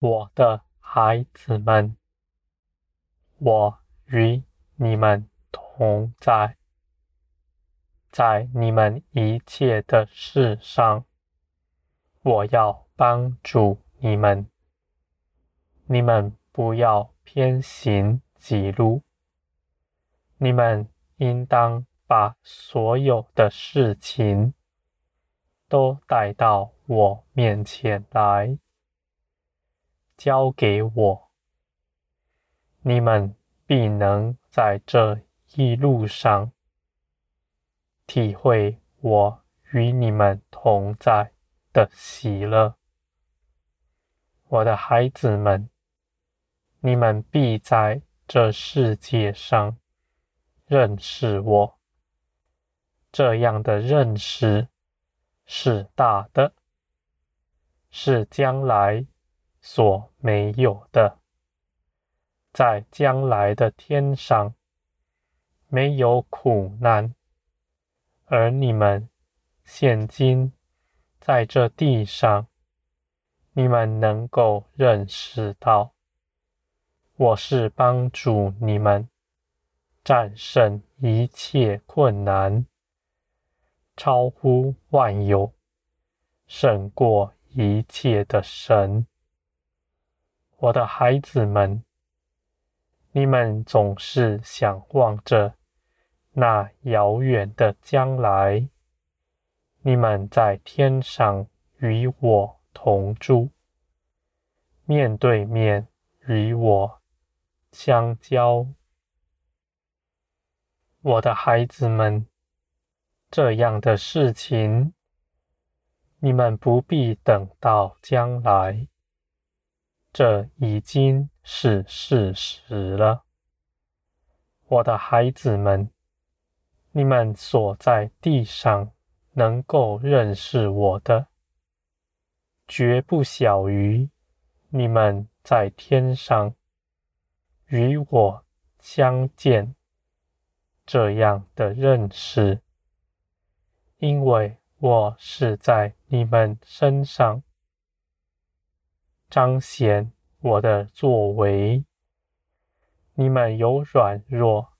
我的孩子们，我与你们同在，在你们一切的事上，我要帮助你们。你们不要偏行己路，你们应当把所有的事情都带到我面前来，交给我。你们必能在这一路上体会我与你们同在的喜乐，我的孩子们。你们必在这世界上认识我。这样的认识是大的，是将来所没有的。在将来的天上没有苦难，而你们现今在这地上，你们能够认识到。我是帮助你们战胜一切困难，超乎万有，胜过一切的神。我的孩子们，你们总是想望着那遥远的将来，你们在天上与我同住，面对面与我相交，我的孩子们，这样的事情，你们不必等到将来，这已经是事实了。我的孩子们，你们所在地上能够认识我的，绝不小于你们在天上。与我相见，这样的认识，因为我是在你们身上彰显我的作为。你们有软弱、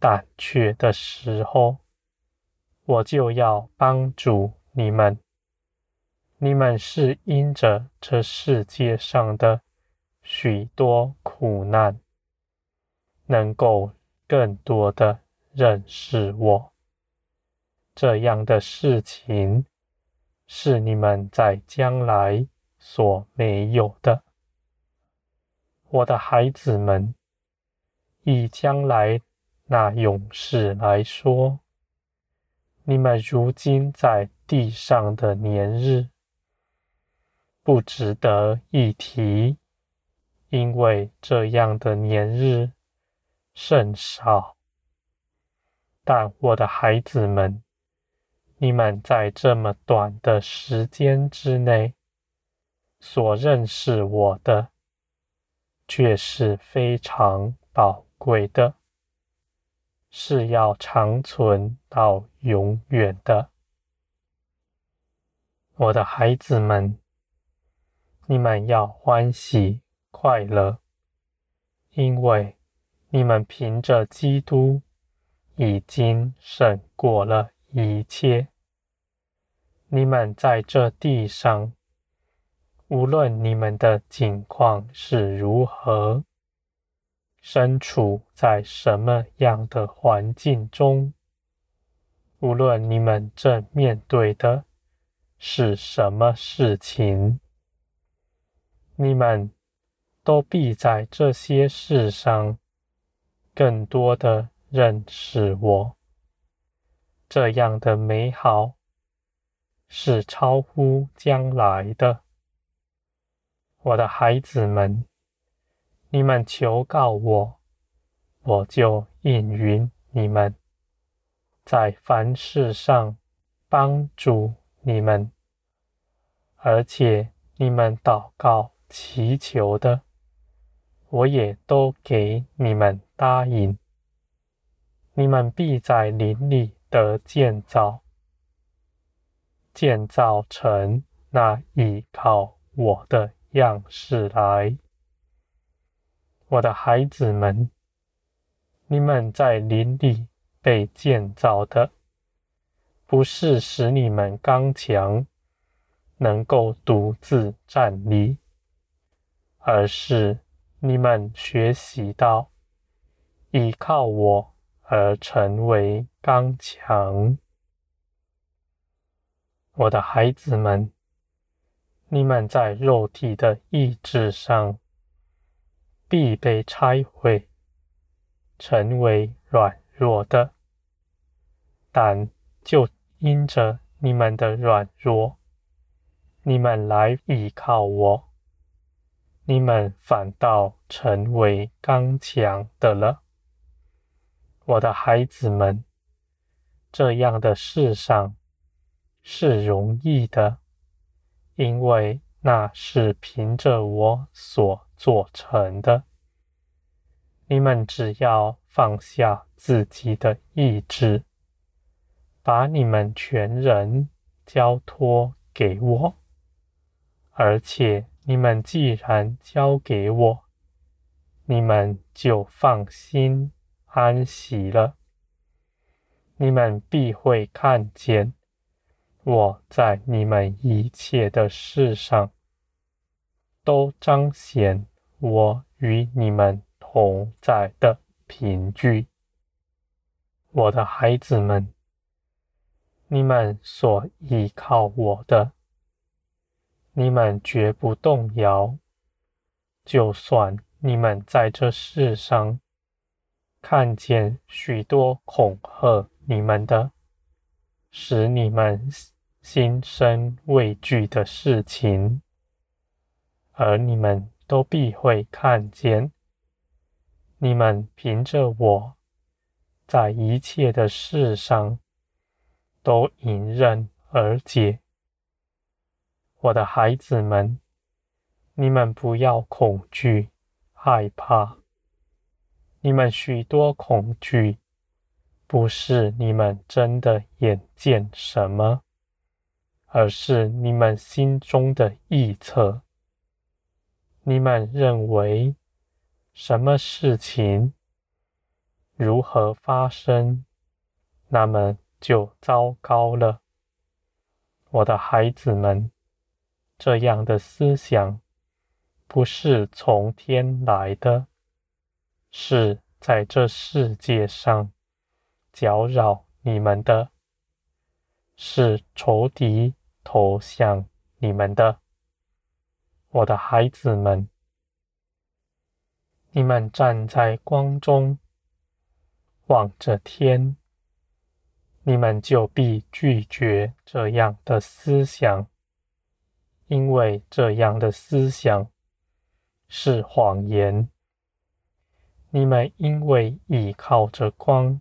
胆怯的时候，我就要帮助你们。你们是因着这世界上的。许多苦难，能够更多的认识我，这样的事情是你们在将来所没有的。我的孩子们，以将来那永世来说，你们如今在地上的年日，不值得一提。因为这样的年日甚少，但我的孩子们，你们在这么短的时间之内所认识我的，却是非常宝贵的，是要长存到永远的。我的孩子们，你们要欢喜。快乐，因为你们凭着基督已经胜过了一切。你们在这地上，无论你们的境况是如何，身处在什么样的环境中，无论你们正面对的是什么事情，你们。都必在这些事上更多的认识我。这样的美好是超乎将来的。我的孩子们，你们求告我，我就应允你们，在凡事上帮助你们，而且你们祷告祈求的。我也都给你们答应，你们必在林里得建造，建造成那倚靠我的样式来。我的孩子们，你们在林里被建造的，不是使你们刚强，能够独自站立，而是你们学习到依靠我而成为刚强。我的孩子们，你们在肉体的意志上必被拆毁，成为软弱的，但就因着你们的软弱，你们来依靠我，你们反倒成为刚强的了。我的孩子们，这样的事上。是容易的，因为那是凭着我所做成的。你们只要放下自己的意志，把你们全人交托给我，而且你们既然交给我，你们就放心安息了。你们必会看见。我在你们一切的事上，都彰显我与你们同在的凭据。我的孩子们，你们所依靠我的，你们绝不动摇。就算你们在这世上看见许多恐吓你们的，使你们。心生畏惧的事情，而你们都必会看见，你们凭着我，在一切的事上都迎刃而解。我的孩子们，你们不要恐惧、害怕。你们许多恐惧，不是你们真的眼见什么。而是你们心中的臆测。你们认为什么事情如何发生，那么就糟糕了。我的孩子们，这样的思想不是从天来的，是在这世界上搅扰你们的，是仇敌。投向你们的，我的孩子们，你们站在光中，望着天，你们就必拒绝这样的思想，因为这样的思想是谎言。你们因为倚靠着光，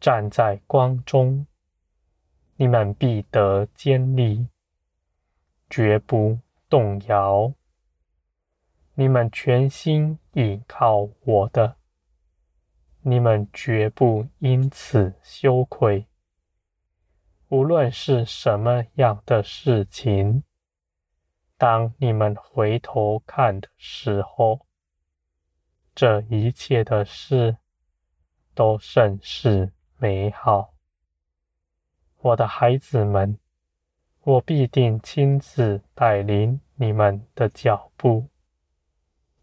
站在光中。你们必得坚立，绝不动摇。你们全心倚靠我的，你们绝不因此羞愧。无论是什么样的事情，当你们回头看的时候，这一切的事都甚是美好。我的孩子们，我必定亲自带领你们的脚步。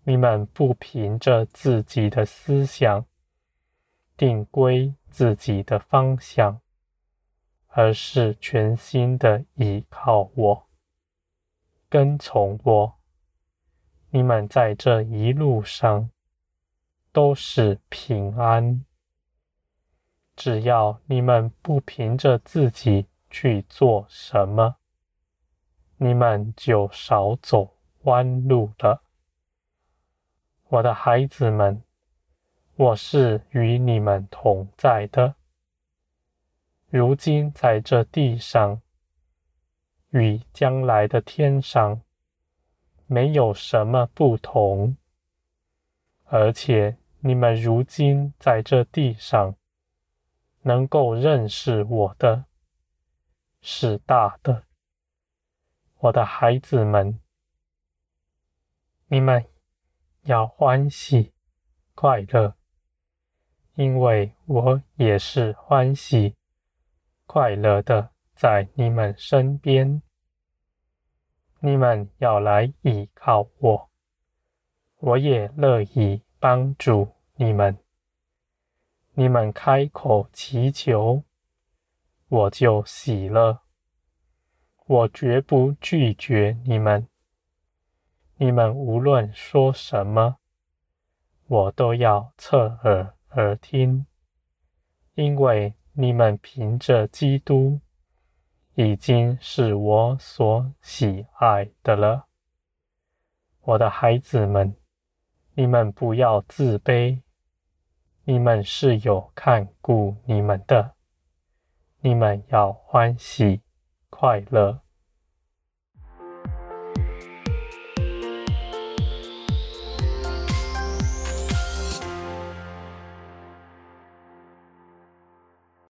你们不凭着自己的思想定规自己的方向，而是全心的依靠我，跟从我。你们在这一路上都是平安。只要你们不凭着自己去做什么，你们就少走弯路了。我的孩子们，我是与你们同在的。如今在这地上，与将来的天上，没有什么不同。而且你们如今在这地上，能够认识我的，是大的，我的孩子们，你们要欢喜快乐，因为我也是欢喜快乐的在你们身边。你们要来依靠我，我也乐意帮助你们。你们开口祈求，我就喜乐。我绝不拒绝你们。你们无论说什么，我都要侧耳而听，因为你们凭着基督。已经是我所喜爱的了，我的孩子们，你们不要自卑，你们是有看顾你们的，你们要欢喜快乐。